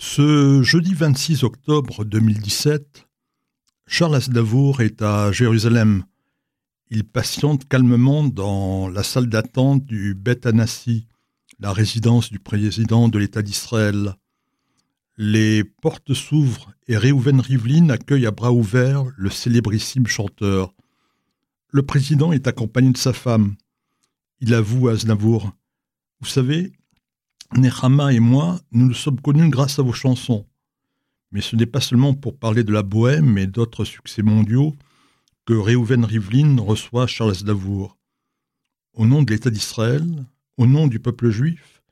Ce jeudi 26 octobre 2017, Charles Aznavour est à Jérusalem. Il patiente calmement dans la salle d'attente du Beth Anassi, la résidence du président de l'État d'Israël. Les portes s'ouvrent et Reuven Rivlin accueille à bras ouverts le célébrissime chanteur. Le président est accompagné de sa femme. Il avoue à Aznavour Vous savez, Nechama et moi, nous nous sommes connus grâce à vos chansons. Mais ce n'est pas seulement pour parler de la bohème et d'autres succès mondiaux que Reuven Rivlin reçoit Charles Aznavour. Au nom de l'État d'Israël, au nom du peuple juif,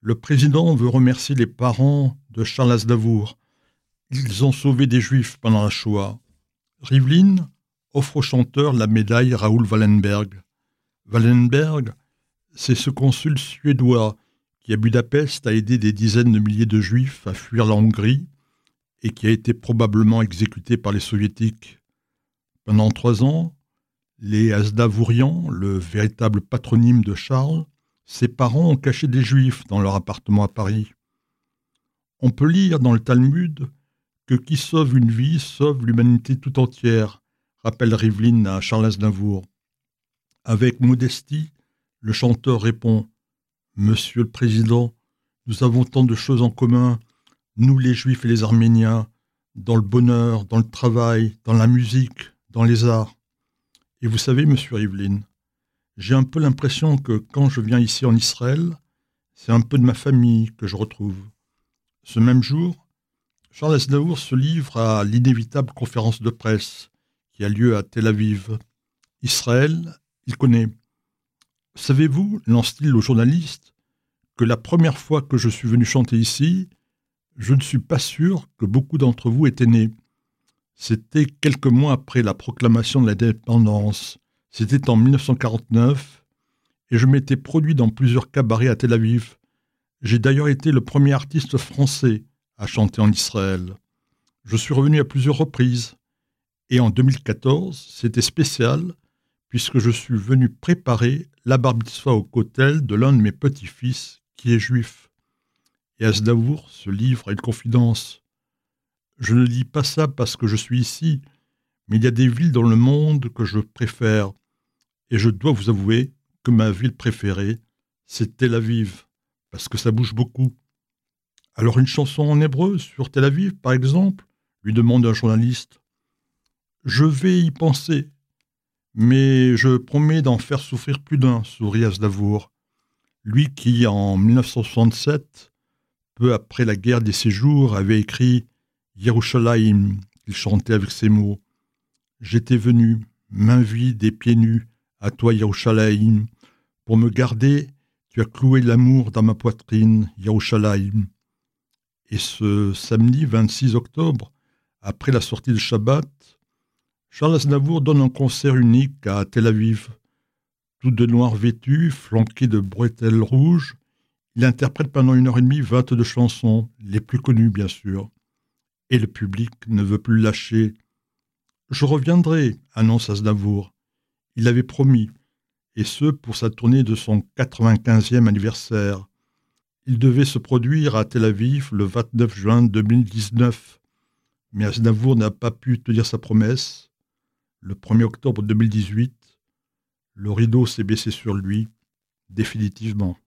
le président veut remercier les parents de Charles Aznavour. Ils ont sauvé des juifs pendant la Shoah. Rivlin offre au chanteur la médaille Raoul Wallenberg. Wallenberg, c'est ce consul suédois qui à Budapest a aidé des dizaines de milliers de juifs à fuir la Hongrie et qui a été probablement exécuté par les soviétiques. Pendant trois ans, les Azdavourians, le véritable patronyme de Charles, ses parents ont caché des juifs dans leur appartement à Paris. On peut lire dans le Talmud que qui sauve une vie sauve l'humanité tout entière, rappelle Rivlin à Charles Aznavour. Avec modestie, le chanteur répond Monsieur le Président, nous avons tant de choses en commun, nous les Juifs et les Arméniens, dans le bonheur, dans le travail, dans la musique, dans les arts. Et vous savez, Monsieur Rivlin, j'ai un peu l'impression que quand je viens ici en Israël, c'est un peu de ma famille que je retrouve. Ce même jour, Charles Aznavour se livre à l'inévitable conférence de presse qui a lieu à Tel Aviv. Israël, il connaît. Savez-vous, lance-t-il au journaliste, que la première fois que je suis venu chanter ici, je ne suis pas sûr que beaucoup d'entre vous étaient nés. C'était quelques mois après la proclamation de l'indépendance. C'était en 1949, et je m'étais produit dans plusieurs cabarets à Tel Aviv. J'ai d'ailleurs été le premier artiste français à chanter en Israël. Je suis revenu à plusieurs reprises, et en 2014, c'était spécial puisque je suis venu préparer la bar au cotel de l'un de mes petits-fils qui est juif. Et Aznavour se livre à une confidence. Je ne dis pas ça parce que je suis ici, mais il y a des villes dans le monde que je préfère. Et je dois vous avouer que ma ville préférée, c'est Tel Aviv, parce que ça bouge beaucoup. Alors une chanson en hébreu sur Tel Aviv, par exemple, lui demande un journaliste. Je vais y penser, mais je promets d'en faire souffrir plus d'un, sourit Aznavour. Lui qui, en 1967, peu après la guerre des séjours, avait écrit Yerushalayim, qu'il chantait avec ces mots. J'étais venu, main vide et pieds nus, à toi Yerushalayim, pour me garder, tu as cloué l'amour dans ma poitrine, Yerushalayim. Et ce samedi 26 octobre, après la sortie de Shabbat, Charles Aznavour donne un concert unique à Tel Aviv. Tout de noir vêtu, flanqué de bretelles rouges, il interprète pendant une heure et demie vingt-deux chansons, les plus connues bien sûr. Et le public ne veut plus lâcher. Je reviendrai, annonce Aznavour. Il avait promis, et ce pour sa tournée de son 95e anniversaire. Il devait se produire à Tel Aviv le 29 juin 2019. Mais Aznavour n'a pas pu tenir sa promesse le 1er octobre 2018, le rideau s'est baissé sur lui, définitivement.